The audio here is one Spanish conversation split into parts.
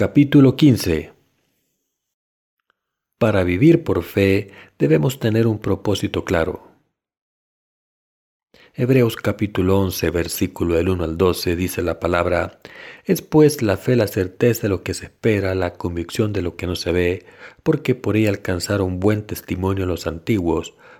Capítulo 15 Para vivir por fe debemos tener un propósito claro. Hebreos capítulo 11, versículo del 1 al 12 dice la palabra, es pues la fe la certeza de lo que se espera, la convicción de lo que no se ve, porque por ella alcanzaron buen testimonio los antiguos,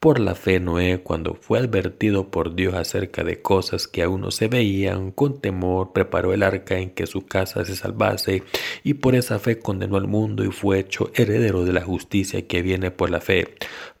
Por la fe Noé, cuando fue advertido por Dios acerca de cosas que aún no se veían, con temor preparó el arca en que su casa se salvase, y por esa fe condenó al mundo y fue hecho heredero de la justicia que viene por la fe.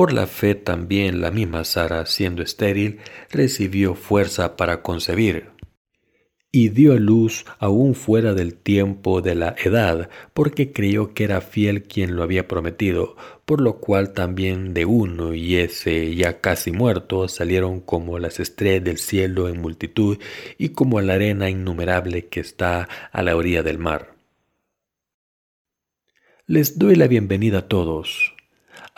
Por la fe también la misma Sara, siendo estéril, recibió fuerza para concebir y dio a luz aún fuera del tiempo de la edad, porque creyó que era fiel quien lo había prometido, por lo cual también de uno y ese ya casi muerto salieron como las estrellas del cielo en multitud y como la arena innumerable que está a la orilla del mar. Les doy la bienvenida a todos.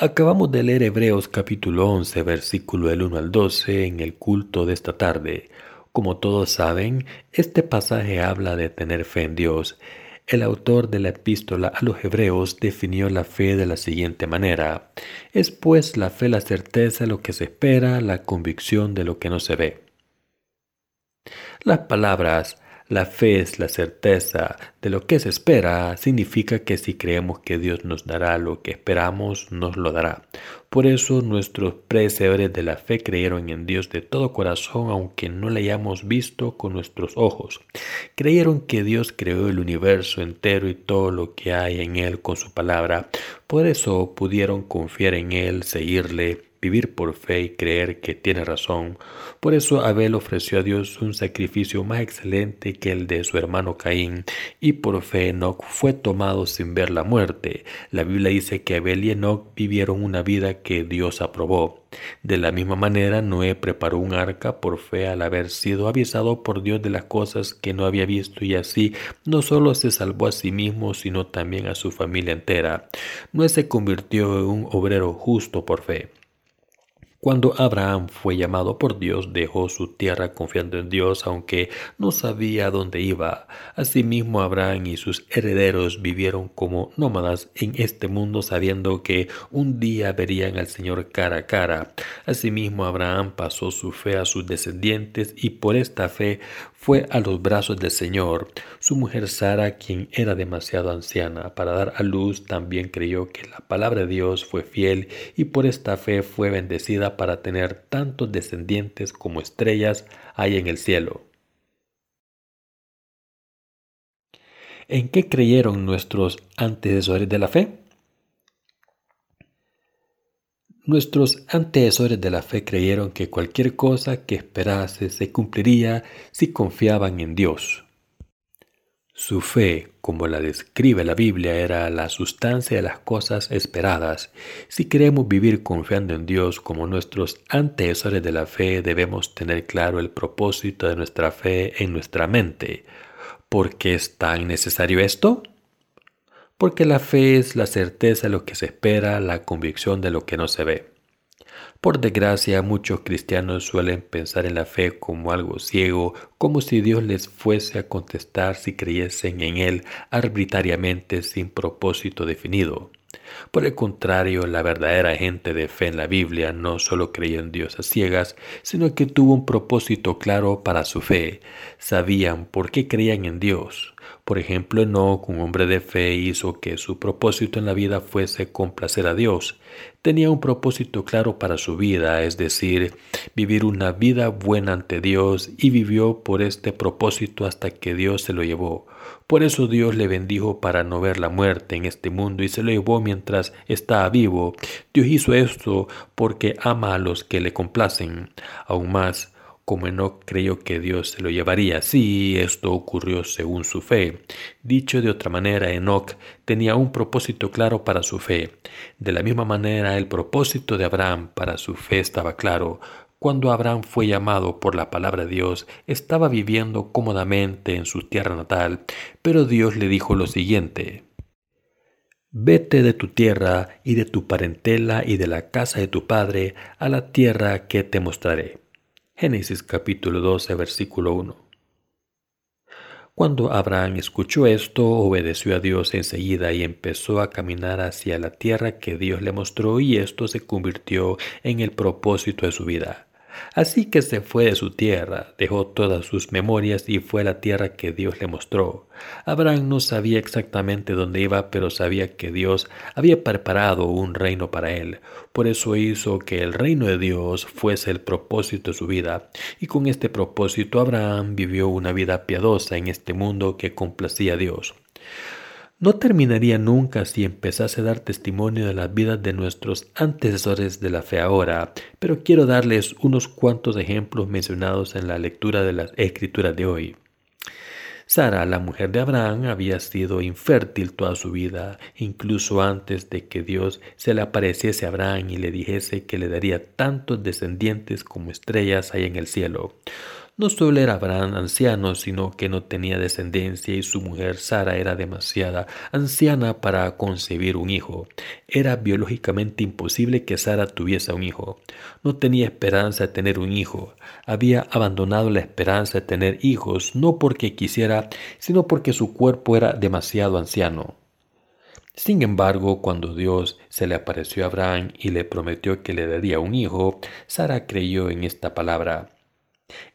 Acabamos de leer Hebreos capítulo 11, versículo del 1 al 12 en el culto de esta tarde. Como todos saben, este pasaje habla de tener fe en Dios. El autor de la epístola a los Hebreos definió la fe de la siguiente manera. Es pues la fe la certeza de lo que se espera, la convicción de lo que no se ve. Las palabras la fe es la certeza de lo que se espera. Significa que si creemos que Dios nos dará lo que esperamos, nos lo dará. Por eso nuestros predecesores de la fe creyeron en Dios de todo corazón, aunque no le hayamos visto con nuestros ojos. Creyeron que Dios creó el universo entero y todo lo que hay en él con su palabra. Por eso pudieron confiar en él, seguirle vivir por fe y creer que tiene razón. Por eso Abel ofreció a Dios un sacrificio más excelente que el de su hermano Caín, y por fe Enoch fue tomado sin ver la muerte. La Biblia dice que Abel y Enoch vivieron una vida que Dios aprobó. De la misma manera, Noé preparó un arca por fe al haber sido avisado por Dios de las cosas que no había visto y así no solo se salvó a sí mismo, sino también a su familia entera. Noé se convirtió en un obrero justo por fe. Cuando Abraham fue llamado por Dios, dejó su tierra confiando en Dios, aunque no sabía dónde iba. Asimismo, Abraham y sus herederos vivieron como nómadas en este mundo, sabiendo que un día verían al Señor cara a cara. Asimismo, Abraham pasó su fe a sus descendientes y por esta fe fue a los brazos del Señor. Su mujer Sara, quien era demasiado anciana para dar a luz, también creyó que la palabra de Dios fue fiel y por esta fe fue bendecida para tener tantos descendientes como estrellas hay en el cielo. ¿En qué creyeron nuestros antecesores de la fe? Nuestros antecesores de la fe creyeron que cualquier cosa que esperase se cumpliría si confiaban en Dios. Su fe, como la describe la Biblia, era la sustancia de las cosas esperadas. Si queremos vivir confiando en Dios como nuestros antecesores de la fe, debemos tener claro el propósito de nuestra fe en nuestra mente. ¿Por qué es tan necesario esto? Porque la fe es la certeza de lo que se espera, la convicción de lo que no se ve. Por desgracia, muchos cristianos suelen pensar en la fe como algo ciego, como si Dios les fuese a contestar si creyesen en Él arbitrariamente sin propósito definido. Por el contrario, la verdadera gente de fe en la Biblia no solo creía en Dios a ciegas, sino que tuvo un propósito claro para su fe. Sabían por qué creían en Dios. Por ejemplo, Enoch, un hombre de fe, hizo que su propósito en la vida fuese complacer a Dios. Tenía un propósito claro para su vida, es decir, vivir una vida buena ante Dios y vivió por este propósito hasta que Dios se lo llevó. Por eso Dios le bendijo para no ver la muerte en este mundo y se lo llevó mientras estaba vivo. Dios hizo esto porque ama a los que le complacen. Aún más, como Enoch creyó que Dios se lo llevaría. Sí, esto ocurrió según su fe. Dicho de otra manera, Enoch tenía un propósito claro para su fe. De la misma manera, el propósito de Abraham para su fe estaba claro. Cuando Abraham fue llamado por la palabra de Dios, estaba viviendo cómodamente en su tierra natal, pero Dios le dijo lo siguiente. Vete de tu tierra y de tu parentela y de la casa de tu padre a la tierra que te mostraré. Génesis capítulo 12, versículo 1. Cuando Abraham escuchó esto, obedeció a Dios enseguida y empezó a caminar hacia la tierra que Dios le mostró y esto se convirtió en el propósito de su vida. Así que se fue de su tierra, dejó todas sus memorias y fue a la tierra que Dios le mostró. Abraham no sabía exactamente dónde iba, pero sabía que Dios había preparado un reino para él. Por eso hizo que el reino de Dios fuese el propósito de su vida. Y con este propósito Abraham vivió una vida piadosa en este mundo que complacía a Dios. No terminaría nunca si empezase a dar testimonio de las vidas de nuestros antecesores de la fe ahora, pero quiero darles unos cuantos ejemplos mencionados en la lectura de las escrituras de hoy. Sara, la mujer de Abraham, había sido infértil toda su vida, incluso antes de que Dios se le apareciese a Abraham y le dijese que le daría tantos descendientes como estrellas hay en el cielo. No solo era Abraham anciano, sino que no tenía descendencia y su mujer Sara era demasiada anciana para concebir un hijo. Era biológicamente imposible que Sara tuviese un hijo. No tenía esperanza de tener un hijo. Había abandonado la esperanza de tener hijos, no porque quisiera, sino porque su cuerpo era demasiado anciano. Sin embargo, cuando Dios se le apareció a Abraham y le prometió que le daría un hijo, Sara creyó en esta palabra.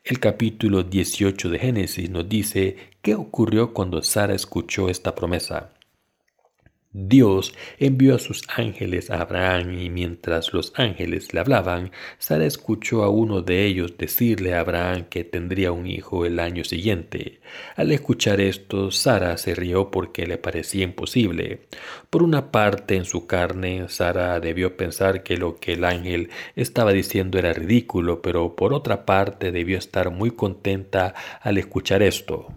El capítulo 18 de Génesis nos dice qué ocurrió cuando Sara escuchó esta promesa. Dios envió a sus ángeles a Abraham y mientras los ángeles le hablaban, Sara escuchó a uno de ellos decirle a Abraham que tendría un hijo el año siguiente. Al escuchar esto, Sara se rió porque le parecía imposible. Por una parte, en su carne, Sara debió pensar que lo que el ángel estaba diciendo era ridículo, pero por otra parte debió estar muy contenta al escuchar esto.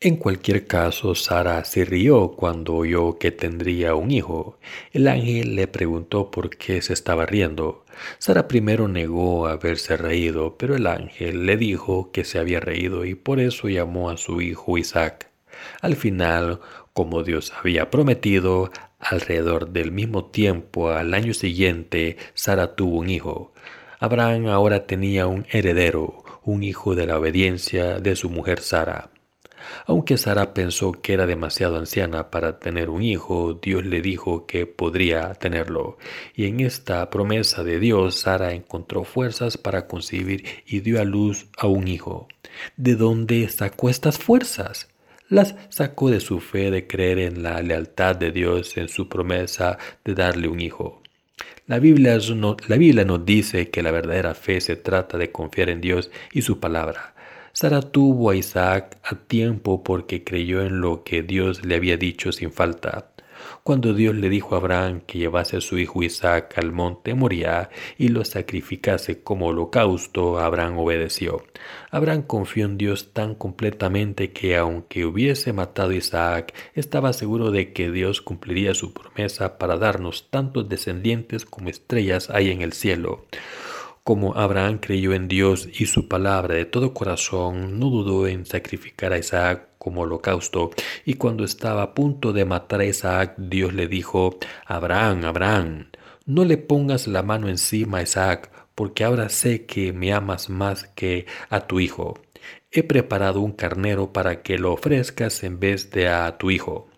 En cualquier caso, Sara se rió cuando oyó que tendría un hijo. El ángel le preguntó por qué se estaba riendo. Sara primero negó haberse reído, pero el ángel le dijo que se había reído y por eso llamó a su hijo Isaac. Al final, como Dios había prometido, alrededor del mismo tiempo al año siguiente, Sara tuvo un hijo. Abraham ahora tenía un heredero, un hijo de la obediencia de su mujer Sara. Aunque Sara pensó que era demasiado anciana para tener un hijo, Dios le dijo que podría tenerlo. Y en esta promesa de Dios, Sara encontró fuerzas para concebir y dio a luz a un hijo. ¿De dónde sacó estas fuerzas? Las sacó de su fe de creer en la lealtad de Dios en su promesa de darle un hijo. La Biblia, la Biblia nos dice que la verdadera fe se trata de confiar en Dios y su palabra. Sara tuvo a Isaac a tiempo porque creyó en lo que Dios le había dicho sin falta. Cuando Dios le dijo a Abraham que llevase a su hijo Isaac al monte Moría y lo sacrificase como holocausto, Abraham obedeció. Abraham confió en Dios tan completamente que aunque hubiese matado a Isaac, estaba seguro de que Dios cumpliría su promesa para darnos tantos descendientes como estrellas hay en el cielo. Como Abraham creyó en Dios y su palabra de todo corazón, no dudó en sacrificar a Isaac como holocausto, y cuando estaba a punto de matar a Isaac, Dios le dijo, Abraham, Abraham, no le pongas la mano encima a Isaac, porque ahora sé que me amas más que a tu hijo. He preparado un carnero para que lo ofrezcas en vez de a tu hijo.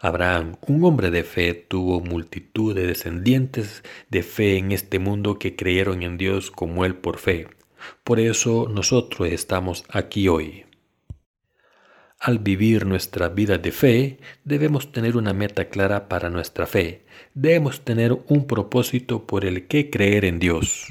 Abraham, un hombre de fe, tuvo multitud de descendientes de fe en este mundo que creyeron en Dios como él por fe. Por eso nosotros estamos aquí hoy. Al vivir nuestra vida de fe, debemos tener una meta clara para nuestra fe. Debemos tener un propósito por el que creer en Dios.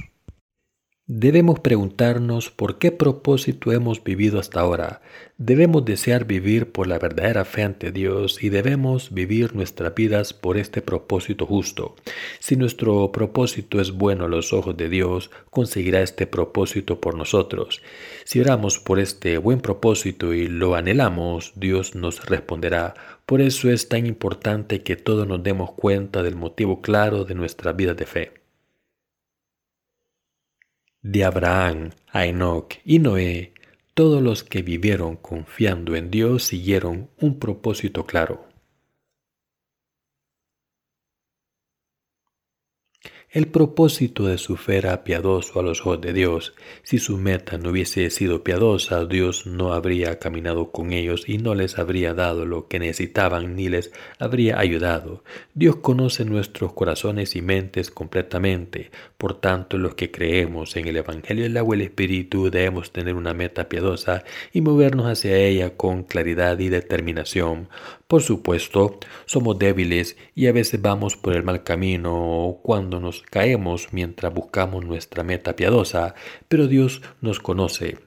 Debemos preguntarnos por qué propósito hemos vivido hasta ahora. Debemos desear vivir por la verdadera fe ante Dios y debemos vivir nuestras vidas por este propósito justo. Si nuestro propósito es bueno a los ojos de Dios, conseguirá este propósito por nosotros. Si oramos por este buen propósito y lo anhelamos, Dios nos responderá. Por eso es tan importante que todos nos demos cuenta del motivo claro de nuestra vida de fe de Abraham a Enoch y Noé, todos los que vivieron confiando en Dios siguieron un propósito claro. El propósito de su fe era piadoso a los ojos de Dios. Si su meta no hubiese sido piadosa, Dios no habría caminado con ellos y no les habría dado lo que necesitaban ni les habría ayudado. Dios conoce nuestros corazones y mentes completamente. Por tanto, los que creemos en el Evangelio del agua y el Espíritu debemos tener una meta piadosa y movernos hacia ella con claridad y determinación. Por supuesto, somos débiles y a veces vamos por el mal camino cuando nos caemos mientras buscamos nuestra meta piadosa, pero Dios nos conoce.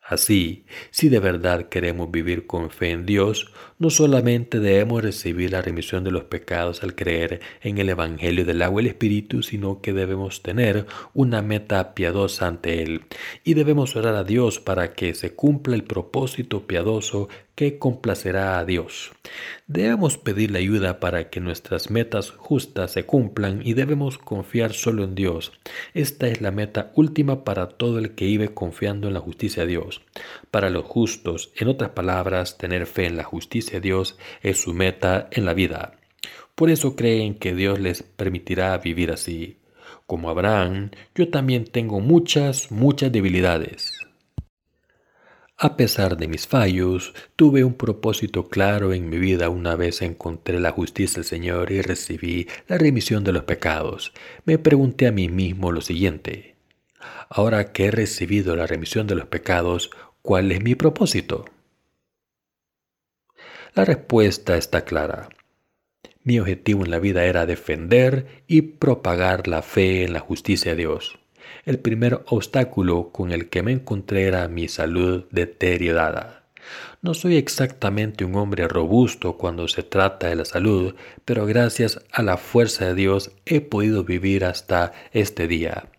Así, si de verdad queremos vivir con fe en Dios, no solamente debemos recibir la remisión de los pecados al creer en el Evangelio del agua y el Espíritu, sino que debemos tener una meta piadosa ante Él y debemos orar a Dios para que se cumpla el propósito piadoso que complacerá a Dios. Debemos pedirle ayuda para que nuestras metas justas se cumplan y debemos confiar solo en Dios. Esta es la meta última para todo el que vive confiando en la justicia de Dios. Para los justos, en otras palabras, tener fe en la justicia de Dios es su meta en la vida. Por eso creen que Dios les permitirá vivir así. Como Abraham, yo también tengo muchas, muchas debilidades. A pesar de mis fallos, tuve un propósito claro en mi vida una vez encontré la justicia del Señor y recibí la remisión de los pecados. Me pregunté a mí mismo lo siguiente. Ahora que he recibido la remisión de los pecados, ¿cuál es mi propósito? La respuesta está clara. Mi objetivo en la vida era defender y propagar la fe en la justicia de Dios. El primer obstáculo con el que me encontré era mi salud deteriorada. No soy exactamente un hombre robusto cuando se trata de la salud, pero gracias a la fuerza de Dios he podido vivir hasta este día.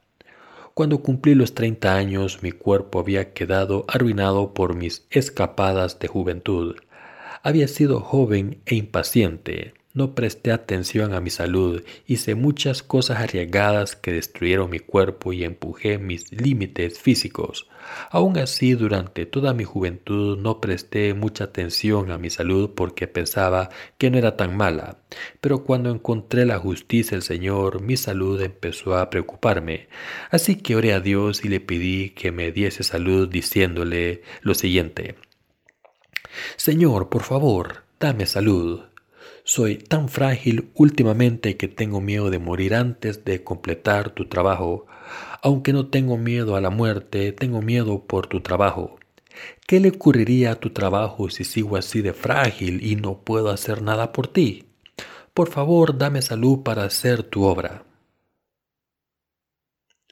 Cuando cumplí los 30 años mi cuerpo había quedado arruinado por mis escapadas de juventud. Había sido joven e impaciente, no presté atención a mi salud, hice muchas cosas arriesgadas que destruyeron mi cuerpo y empujé mis límites físicos. Aún así, durante toda mi juventud no presté mucha atención a mi salud porque pensaba que no era tan mala. Pero cuando encontré la justicia del Señor, mi salud empezó a preocuparme. Así que oré a Dios y le pedí que me diese salud diciéndole lo siguiente. Señor, por favor, dame salud. Soy tan frágil últimamente que tengo miedo de morir antes de completar tu trabajo. Aunque no tengo miedo a la muerte, tengo miedo por tu trabajo. ¿Qué le ocurriría a tu trabajo si sigo así de frágil y no puedo hacer nada por ti? Por favor, dame salud para hacer tu obra.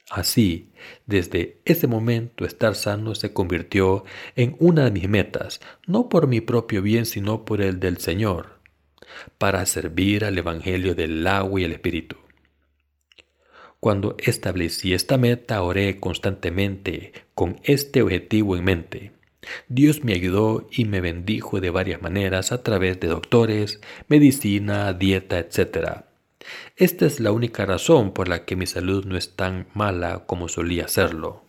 Así, desde ese momento estar sano se convirtió en una de mis metas, no por mi propio bien, sino por el del Señor para servir al Evangelio del agua y el Espíritu. Cuando establecí esta meta, oré constantemente con este objetivo en mente. Dios me ayudó y me bendijo de varias maneras a través de doctores, medicina, dieta, etc. Esta es la única razón por la que mi salud no es tan mala como solía serlo.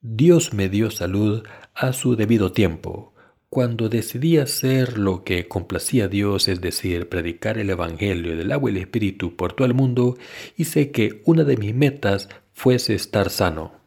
Dios me dio salud a su debido tiempo, cuando decidí hacer lo que complacía a Dios, es decir, predicar el Evangelio del agua y el Espíritu por todo el mundo, hice que una de mis metas fuese estar sano.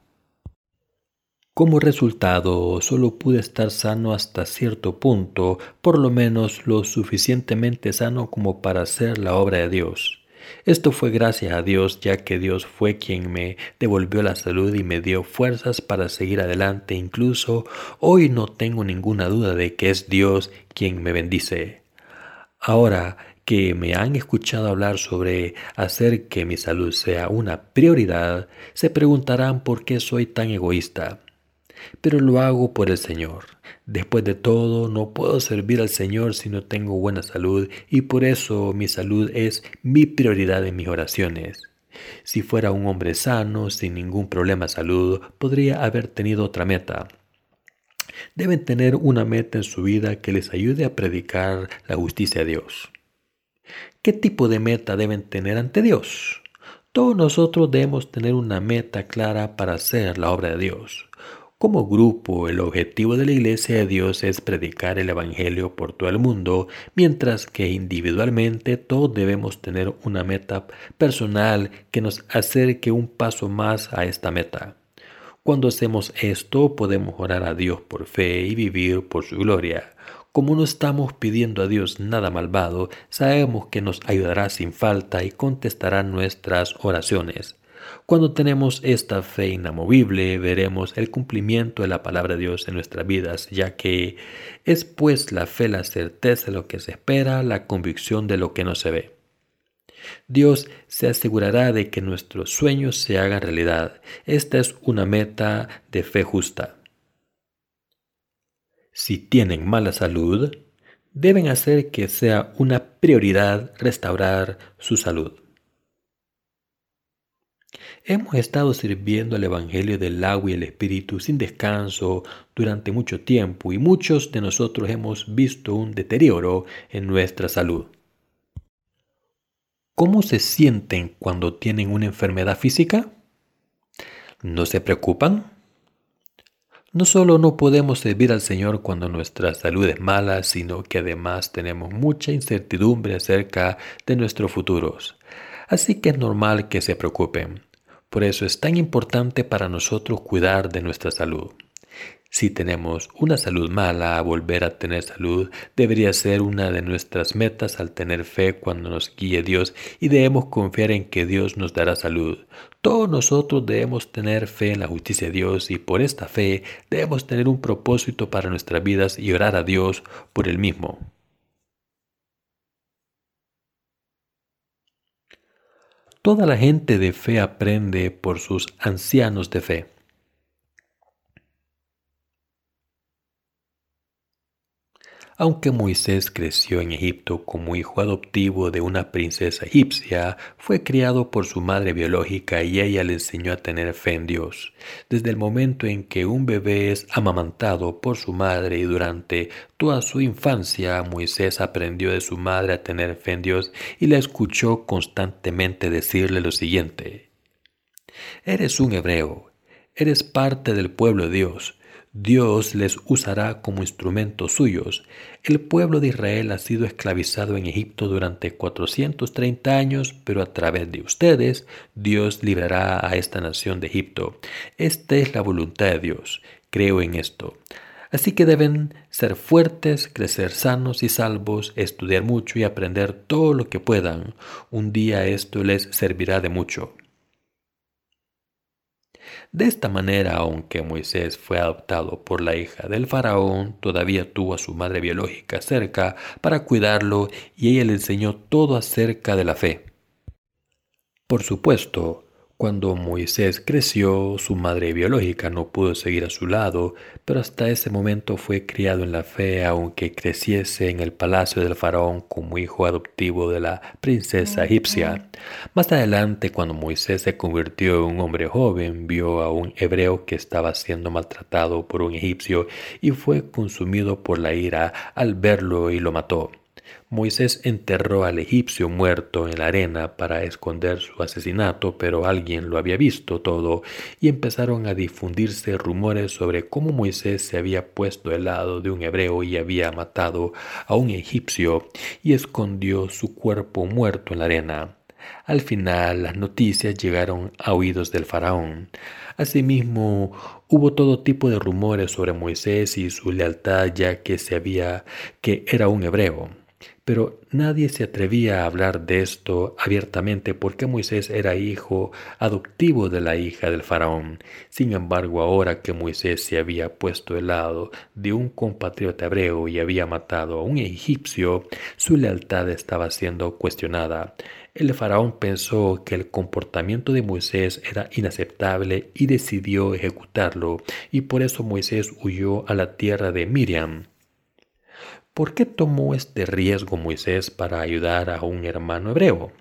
Como resultado, solo pude estar sano hasta cierto punto, por lo menos lo suficientemente sano como para hacer la obra de Dios. Esto fue gracias a Dios, ya que Dios fue quien me devolvió la salud y me dio fuerzas para seguir adelante. Incluso hoy no tengo ninguna duda de que es Dios quien me bendice. Ahora que me han escuchado hablar sobre hacer que mi salud sea una prioridad, se preguntarán por qué soy tan egoísta. Pero lo hago por el Señor. Después de todo, no puedo servir al Señor si no tengo buena salud y por eso mi salud es mi prioridad en mis oraciones. Si fuera un hombre sano, sin ningún problema de salud, podría haber tenido otra meta. Deben tener una meta en su vida que les ayude a predicar la justicia de Dios. ¿Qué tipo de meta deben tener ante Dios? Todos nosotros debemos tener una meta clara para hacer la obra de Dios. Como grupo, el objetivo de la Iglesia de Dios es predicar el Evangelio por todo el mundo, mientras que individualmente todos debemos tener una meta personal que nos acerque un paso más a esta meta. Cuando hacemos esto, podemos orar a Dios por fe y vivir por su gloria. Como no estamos pidiendo a Dios nada malvado, sabemos que nos ayudará sin falta y contestará nuestras oraciones. Cuando tenemos esta fe inamovible, veremos el cumplimiento de la palabra de Dios en nuestras vidas, ya que es pues la fe la certeza de lo que se espera, la convicción de lo que no se ve. Dios se asegurará de que nuestros sueños se hagan realidad. Esta es una meta de fe justa. Si tienen mala salud, deben hacer que sea una prioridad restaurar su salud. Hemos estado sirviendo al Evangelio del agua y el Espíritu sin descanso durante mucho tiempo y muchos de nosotros hemos visto un deterioro en nuestra salud. ¿Cómo se sienten cuando tienen una enfermedad física? ¿No se preocupan? No solo no podemos servir al Señor cuando nuestra salud es mala, sino que además tenemos mucha incertidumbre acerca de nuestros futuros. Así que es normal que se preocupen. Por eso es tan importante para nosotros cuidar de nuestra salud. Si tenemos una salud mala, volver a tener salud debería ser una de nuestras metas al tener fe cuando nos guíe Dios y debemos confiar en que Dios nos dará salud. Todos nosotros debemos tener fe en la justicia de Dios y por esta fe debemos tener un propósito para nuestras vidas y orar a Dios por el mismo. Toda la gente de fe aprende por sus ancianos de fe. Aunque Moisés creció en Egipto como hijo adoptivo de una princesa egipcia, fue criado por su madre biológica y ella le enseñó a tener fe en Dios. Desde el momento en que un bebé es amamantado por su madre y durante toda su infancia, Moisés aprendió de su madre a tener fe en Dios y la escuchó constantemente decirle lo siguiente. Eres un hebreo, eres parte del pueblo de Dios, Dios les usará como instrumentos suyos. El pueblo de Israel ha sido esclavizado en Egipto durante 430 años, pero a través de ustedes Dios librará a esta nación de Egipto. Esta es la voluntad de Dios. Creo en esto. Así que deben ser fuertes, crecer sanos y salvos, estudiar mucho y aprender todo lo que puedan. Un día esto les servirá de mucho. De esta manera, aunque Moisés fue adoptado por la hija del faraón, todavía tuvo a su madre biológica cerca para cuidarlo y ella le enseñó todo acerca de la fe. Por supuesto, cuando Moisés creció, su madre biológica no pudo seguir a su lado, pero hasta ese momento fue criado en la fe, aunque creciese en el palacio del faraón como hijo adoptivo de la princesa egipcia. Más adelante, cuando Moisés se convirtió en un hombre joven, vio a un hebreo que estaba siendo maltratado por un egipcio y fue consumido por la ira al verlo y lo mató. Moisés enterró al egipcio muerto en la arena para esconder su asesinato, pero alguien lo había visto todo y empezaron a difundirse rumores sobre cómo Moisés se había puesto del lado de un hebreo y había matado a un egipcio y escondió su cuerpo muerto en la arena. Al final las noticias llegaron a oídos del faraón. Asimismo, hubo todo tipo de rumores sobre Moisés y su lealtad ya que se había que era un hebreo. Pero nadie se atrevía a hablar de esto abiertamente porque Moisés era hijo adoptivo de la hija del faraón. Sin embargo, ahora que Moisés se había puesto del lado de un compatriota hebreo y había matado a un egipcio, su lealtad estaba siendo cuestionada. El faraón pensó que el comportamiento de Moisés era inaceptable y decidió ejecutarlo, y por eso Moisés huyó a la tierra de Miriam. ¿Por qué tomó este riesgo Moisés para ayudar a un hermano hebreo?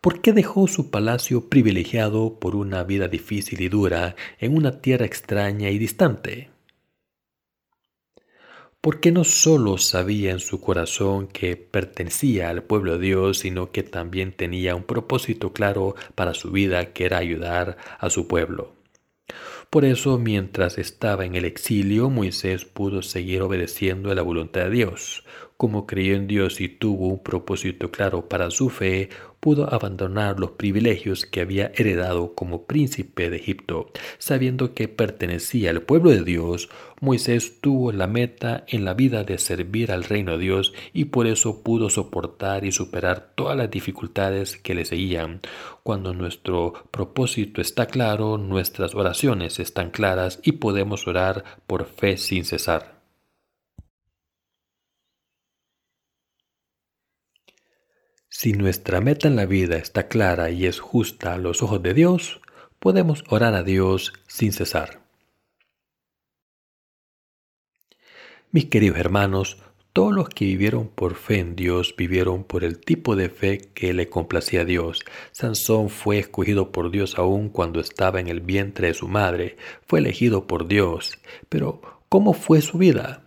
¿Por qué dejó su palacio privilegiado por una vida difícil y dura en una tierra extraña y distante? Porque no solo sabía en su corazón que pertenecía al pueblo de Dios, sino que también tenía un propósito claro para su vida que era ayudar a su pueblo. Por eso, mientras estaba en el exilio, Moisés pudo seguir obedeciendo a la voluntad de Dios. Como creyó en Dios y tuvo un propósito claro para su fe, pudo abandonar los privilegios que había heredado como príncipe de Egipto. Sabiendo que pertenecía al pueblo de Dios, Moisés tuvo la meta en la vida de servir al reino de Dios y por eso pudo soportar y superar todas las dificultades que le seguían. Cuando nuestro propósito está claro, nuestras oraciones están claras y podemos orar por fe sin cesar. Si nuestra meta en la vida está clara y es justa a los ojos de Dios, podemos orar a Dios sin cesar. Mis queridos hermanos, todos los que vivieron por fe en Dios vivieron por el tipo de fe que le complacía a Dios. Sansón fue escogido por Dios aún cuando estaba en el vientre de su madre. Fue elegido por Dios. Pero, ¿cómo fue su vida?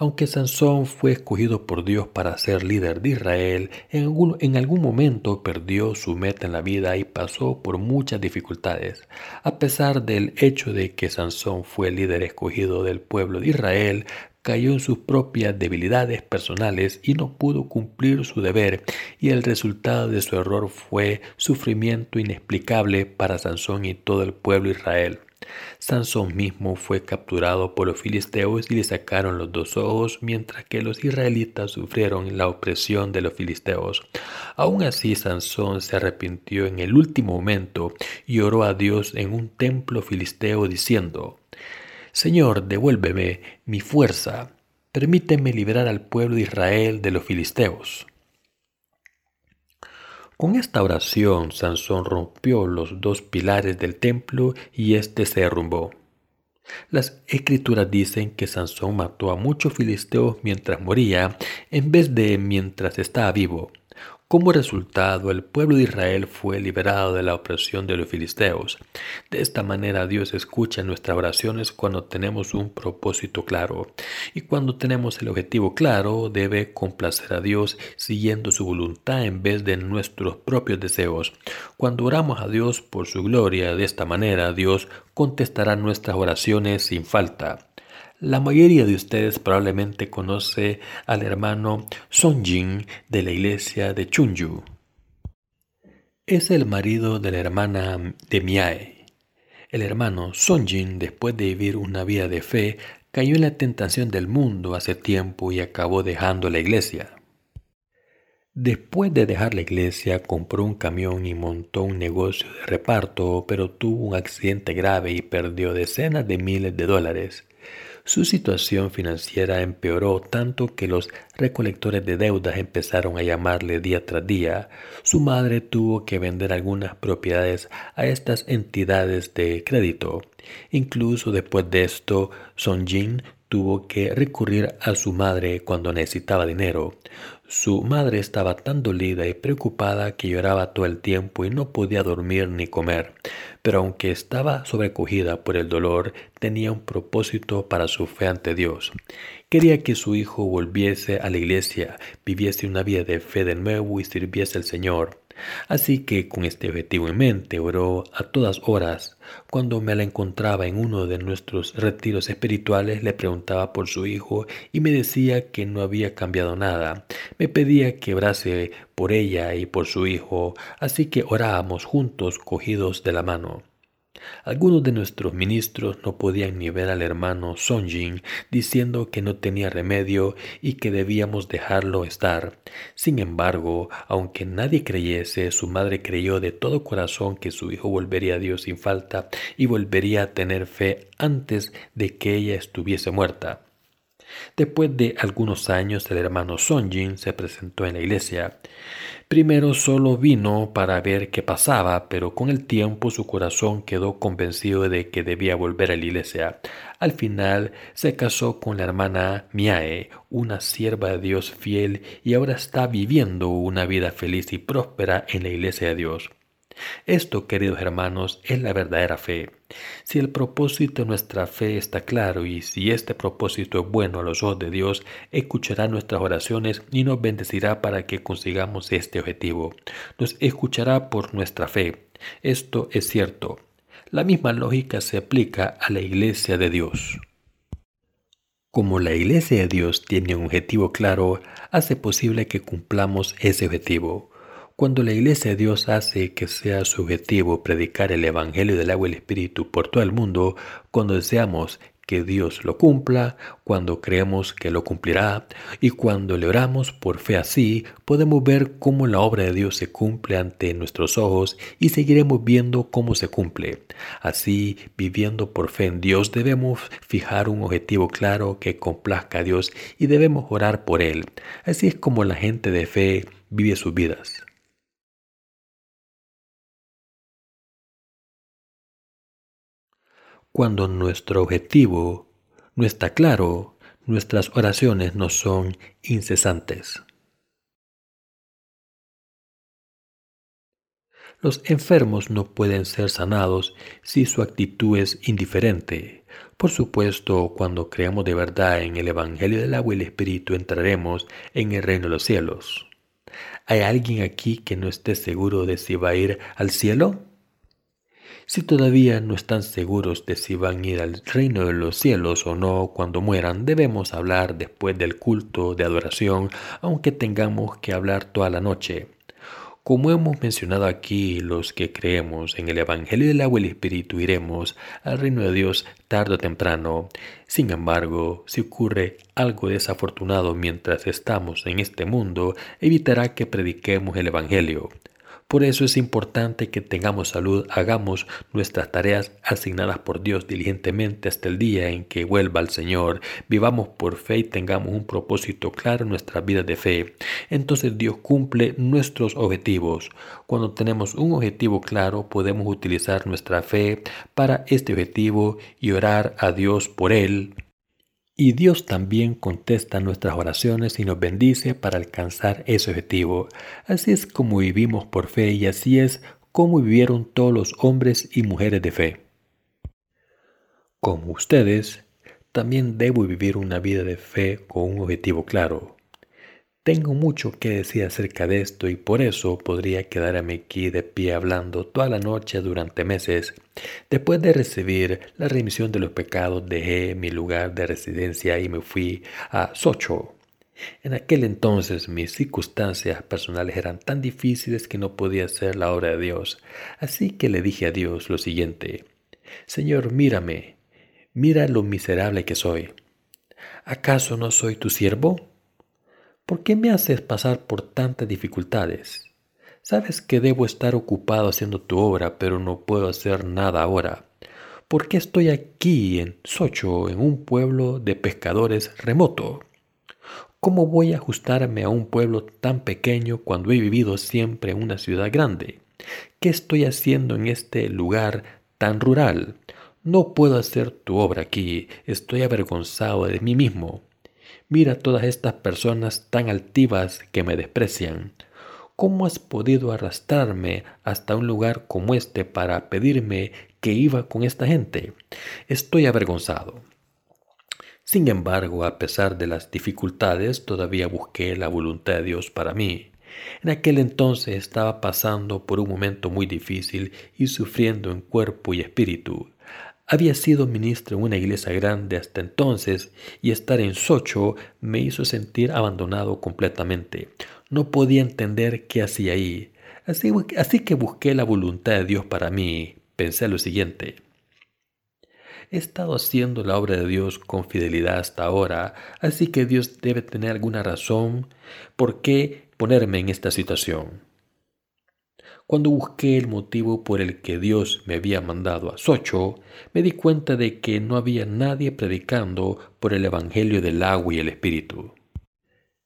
Aunque Sansón fue escogido por Dios para ser líder de Israel, en algún, en algún, momento perdió su meta en la vida y pasó por muchas dificultades. A pesar del hecho de que Sansón fue el líder escogido del pueblo de Israel, cayó en sus propias debilidades personales y no pudo cumplir su deber, y el resultado de su error fue sufrimiento inexplicable para Sansón y todo el pueblo de Israel. Sansón mismo fue capturado por los filisteos y le sacaron los dos ojos, mientras que los israelitas sufrieron la opresión de los filisteos. Aún así, Sansón se arrepintió en el último momento y oró a Dios en un templo filisteo diciendo, Señor, devuélveme mi fuerza, permíteme liberar al pueblo de Israel de los filisteos. Con esta oración, Sansón rompió los dos pilares del templo y éste se derrumbó. Las escrituras dicen que Sansón mató a muchos filisteos mientras moría en vez de mientras estaba vivo. Como resultado, el pueblo de Israel fue liberado de la opresión de los filisteos. De esta manera Dios escucha nuestras oraciones cuando tenemos un propósito claro. Y cuando tenemos el objetivo claro, debe complacer a Dios siguiendo su voluntad en vez de nuestros propios deseos. Cuando oramos a Dios por su gloria, de esta manera Dios contestará nuestras oraciones sin falta. La mayoría de ustedes probablemente conoce al hermano Sonjin de la iglesia de Chunju. Es el marido de la hermana de Miae. El hermano Sonjin, después de vivir una vida de fe, cayó en la tentación del mundo hace tiempo y acabó dejando la iglesia. Después de dejar la iglesia, compró un camión y montó un negocio de reparto, pero tuvo un accidente grave y perdió decenas de miles de dólares. Su situación financiera empeoró tanto que los recolectores de deudas empezaron a llamarle día tras día. Su madre tuvo que vender algunas propiedades a estas entidades de crédito. Incluso después de esto, Son Jin tuvo que recurrir a su madre cuando necesitaba dinero. Su madre estaba tan dolida y preocupada que lloraba todo el tiempo y no podía dormir ni comer. Pero aunque estaba sobrecogida por el dolor, tenía un propósito para su fe ante Dios. Quería que su hijo volviese a la iglesia, viviese una vida de fe de nuevo y sirviese al Señor. Así que con este objetivo en mente oró a todas horas. Cuando me la encontraba en uno de nuestros retiros espirituales le preguntaba por su hijo y me decía que no había cambiado nada. Me pedía que orase por ella y por su hijo, así que orábamos juntos cogidos de la mano. Algunos de nuestros ministros no podían ni ver al hermano Sonjin diciendo que no tenía remedio y que debíamos dejarlo estar. Sin embargo, aunque nadie creyese, su madre creyó de todo corazón que su hijo volvería a Dios sin falta y volvería a tener fe antes de que ella estuviese muerta. Después de algunos años el hermano Sonjin se presentó en la iglesia. Primero solo vino para ver qué pasaba, pero con el tiempo su corazón quedó convencido de que debía volver a la iglesia. Al final se casó con la hermana Miae, una sierva de Dios fiel, y ahora está viviendo una vida feliz y próspera en la iglesia de Dios. Esto, queridos hermanos, es la verdadera fe. Si el propósito de nuestra fe está claro y si este propósito es bueno a los ojos de Dios, escuchará nuestras oraciones y nos bendecirá para que consigamos este objetivo. Nos escuchará por nuestra fe. Esto es cierto. La misma lógica se aplica a la iglesia de Dios. Como la iglesia de Dios tiene un objetivo claro, hace posible que cumplamos ese objetivo. Cuando la Iglesia de Dios hace que sea su objetivo predicar el Evangelio del agua y el Espíritu por todo el mundo, cuando deseamos que Dios lo cumpla, cuando creemos que lo cumplirá y cuando le oramos por fe así, podemos ver cómo la obra de Dios se cumple ante nuestros ojos y seguiremos viendo cómo se cumple. Así, viviendo por fe en Dios, debemos fijar un objetivo claro que complazca a Dios y debemos orar por Él. Así es como la gente de fe vive sus vidas. Cuando nuestro objetivo no está claro, nuestras oraciones no son incesantes. Los enfermos no pueden ser sanados si su actitud es indiferente. Por supuesto, cuando creamos de verdad en el Evangelio del agua y el Espíritu, entraremos en el reino de los cielos. ¿Hay alguien aquí que no esté seguro de si va a ir al cielo? Si todavía no están seguros de si van a ir al reino de los cielos o no cuando mueran, debemos hablar después del culto de adoración, aunque tengamos que hablar toda la noche. Como hemos mencionado aquí, los que creemos en el Evangelio del agua y el Espíritu iremos al reino de Dios tarde o temprano. Sin embargo, si ocurre algo desafortunado mientras estamos en este mundo, evitará que prediquemos el Evangelio. Por eso es importante que tengamos salud, hagamos nuestras tareas asignadas por Dios diligentemente hasta el día en que vuelva el Señor, vivamos por fe y tengamos un propósito claro en nuestra vida de fe. Entonces Dios cumple nuestros objetivos. Cuando tenemos un objetivo claro, podemos utilizar nuestra fe para este objetivo y orar a Dios por él. Y Dios también contesta nuestras oraciones y nos bendice para alcanzar ese objetivo. Así es como vivimos por fe y así es como vivieron todos los hombres y mujeres de fe. Como ustedes, también debo vivir una vida de fe con un objetivo claro. Tengo mucho que decir acerca de esto y por eso podría quedarme aquí de pie hablando toda la noche durante meses. Después de recibir la remisión de los pecados dejé mi lugar de residencia y me fui a Socho. En aquel entonces mis circunstancias personales eran tan difíciles que no podía hacer la obra de Dios, así que le dije a Dios lo siguiente, Señor, mírame, mira lo miserable que soy. ¿Acaso no soy tu siervo? ¿Por qué me haces pasar por tantas dificultades? Sabes que debo estar ocupado haciendo tu obra, pero no puedo hacer nada ahora. ¿Por qué estoy aquí en Socho, en un pueblo de pescadores remoto? ¿Cómo voy a ajustarme a un pueblo tan pequeño cuando he vivido siempre en una ciudad grande? ¿Qué estoy haciendo en este lugar tan rural? No puedo hacer tu obra aquí, estoy avergonzado de mí mismo. Mira todas estas personas tan altivas que me desprecian. ¿Cómo has podido arrastrarme hasta un lugar como este para pedirme que iba con esta gente? Estoy avergonzado. Sin embargo, a pesar de las dificultades, todavía busqué la voluntad de Dios para mí. En aquel entonces estaba pasando por un momento muy difícil y sufriendo en cuerpo y espíritu. Había sido ministro en una iglesia grande hasta entonces y estar en Socho me hizo sentir abandonado completamente. No podía entender qué hacía ahí. Así, así que busqué la voluntad de Dios para mí. Pensé lo siguiente. He estado haciendo la obra de Dios con fidelidad hasta ahora, así que Dios debe tener alguna razón por qué ponerme en esta situación. Cuando busqué el motivo por el que Dios me había mandado a Socho, me di cuenta de que no había nadie predicando por el Evangelio del agua y el Espíritu.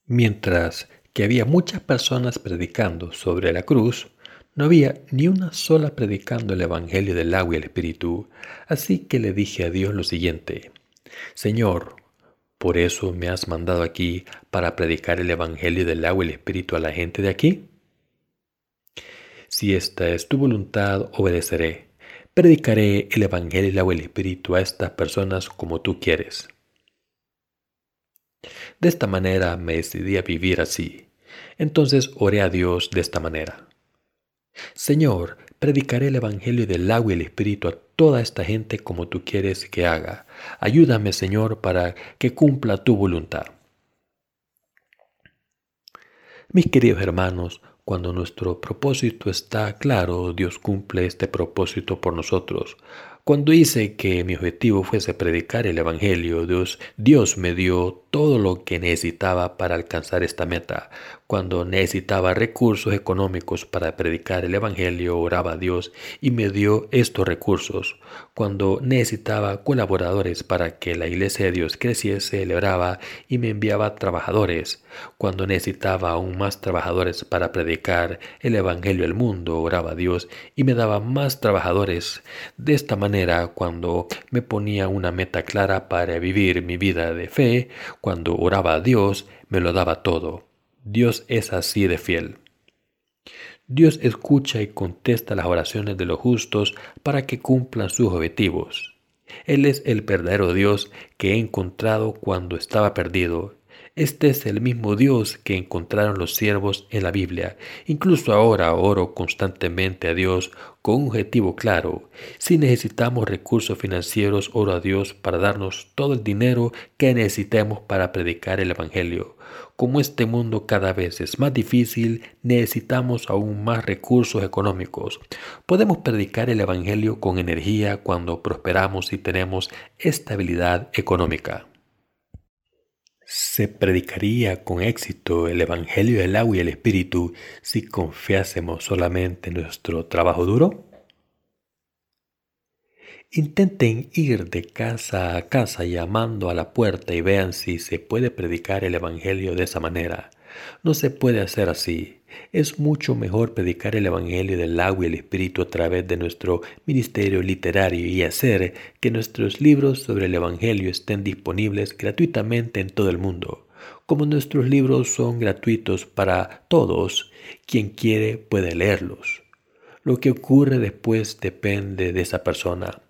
Mientras que había muchas personas predicando sobre la cruz, no había ni una sola predicando el Evangelio del agua y el Espíritu, así que le dije a Dios lo siguiente, Señor, ¿por eso me has mandado aquí para predicar el Evangelio del agua y el Espíritu a la gente de aquí? Si esta es tu voluntad, obedeceré. Predicaré el Evangelio y el Espíritu a estas personas como tú quieres. De esta manera me decidí a vivir así. Entonces oré a Dios de esta manera. Señor, predicaré el Evangelio del agua y el Espíritu a toda esta gente como tú quieres que haga. Ayúdame, Señor, para que cumpla tu voluntad. Mis queridos hermanos, cuando nuestro propósito está claro, Dios cumple este propósito por nosotros. Cuando hice que mi objetivo fuese predicar el Evangelio, Dios, Dios me dio todo lo que necesitaba para alcanzar esta meta. Cuando necesitaba recursos económicos para predicar el Evangelio, oraba a Dios y me dio estos recursos. Cuando necesitaba colaboradores para que la iglesia de Dios creciese, le oraba y me enviaba trabajadores. Cuando necesitaba aún más trabajadores para predicar el Evangelio al mundo, oraba a Dios y me daba más trabajadores. De esta manera, cuando me ponía una meta clara para vivir mi vida de fe, cuando oraba a Dios, me lo daba todo. Dios es así de fiel. Dios escucha y contesta las oraciones de los justos para que cumplan sus objetivos. Él es el verdadero Dios que he encontrado cuando estaba perdido este es el mismo Dios que encontraron los siervos en la Biblia. Incluso ahora oro constantemente a Dios con un objetivo claro. Si necesitamos recursos financieros, oro a Dios para darnos todo el dinero que necesitemos para predicar el Evangelio. Como este mundo cada vez es más difícil, necesitamos aún más recursos económicos. Podemos predicar el Evangelio con energía cuando prosperamos y tenemos estabilidad económica. ¿Se predicaría con éxito el Evangelio del agua y el Espíritu si confiásemos solamente en nuestro trabajo duro? Intenten ir de casa a casa llamando a la puerta y vean si se puede predicar el Evangelio de esa manera. No se puede hacer así. Es mucho mejor predicar el Evangelio del agua y el Espíritu a través de nuestro ministerio literario y hacer que nuestros libros sobre el Evangelio estén disponibles gratuitamente en todo el mundo. Como nuestros libros son gratuitos para todos, quien quiere puede leerlos. Lo que ocurre después depende de esa persona.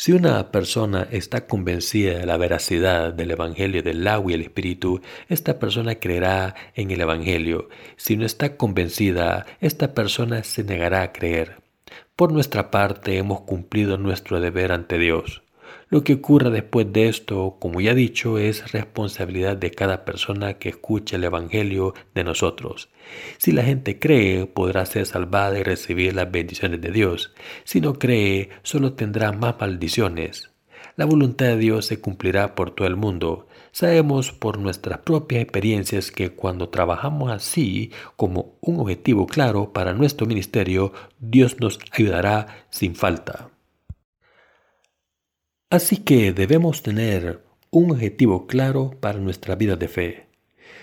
Si una persona está convencida de la veracidad del Evangelio del agua y el Espíritu, esta persona creerá en el Evangelio. Si no está convencida, esta persona se negará a creer. Por nuestra parte hemos cumplido nuestro deber ante Dios. Lo que ocurra después de esto, como ya he dicho, es responsabilidad de cada persona que escuche el Evangelio de nosotros. Si la gente cree, podrá ser salvada y recibir las bendiciones de Dios. Si no cree, solo tendrá más maldiciones. La voluntad de Dios se cumplirá por todo el mundo. Sabemos por nuestras propias experiencias que cuando trabajamos así, como un objetivo claro para nuestro ministerio, Dios nos ayudará sin falta. Así que debemos tener un objetivo claro para nuestra vida de fe.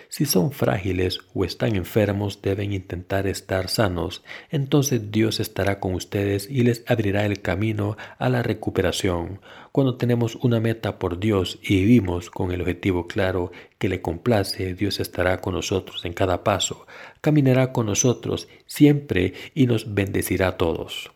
Si son frágiles o están enfermos, deben intentar estar sanos. Entonces Dios estará con ustedes y les abrirá el camino a la recuperación. Cuando tenemos una meta por Dios y vivimos con el objetivo claro que le complace, Dios estará con nosotros en cada paso, caminará con nosotros siempre y nos bendecirá a todos.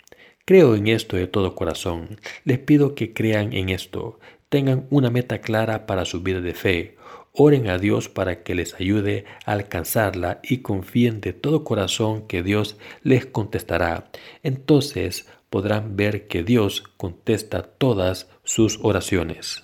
Creo en esto de todo corazón. Les pido que crean en esto. Tengan una meta clara para su vida de fe. Oren a Dios para que les ayude a alcanzarla y confíen de todo corazón que Dios les contestará. Entonces podrán ver que Dios contesta todas sus oraciones.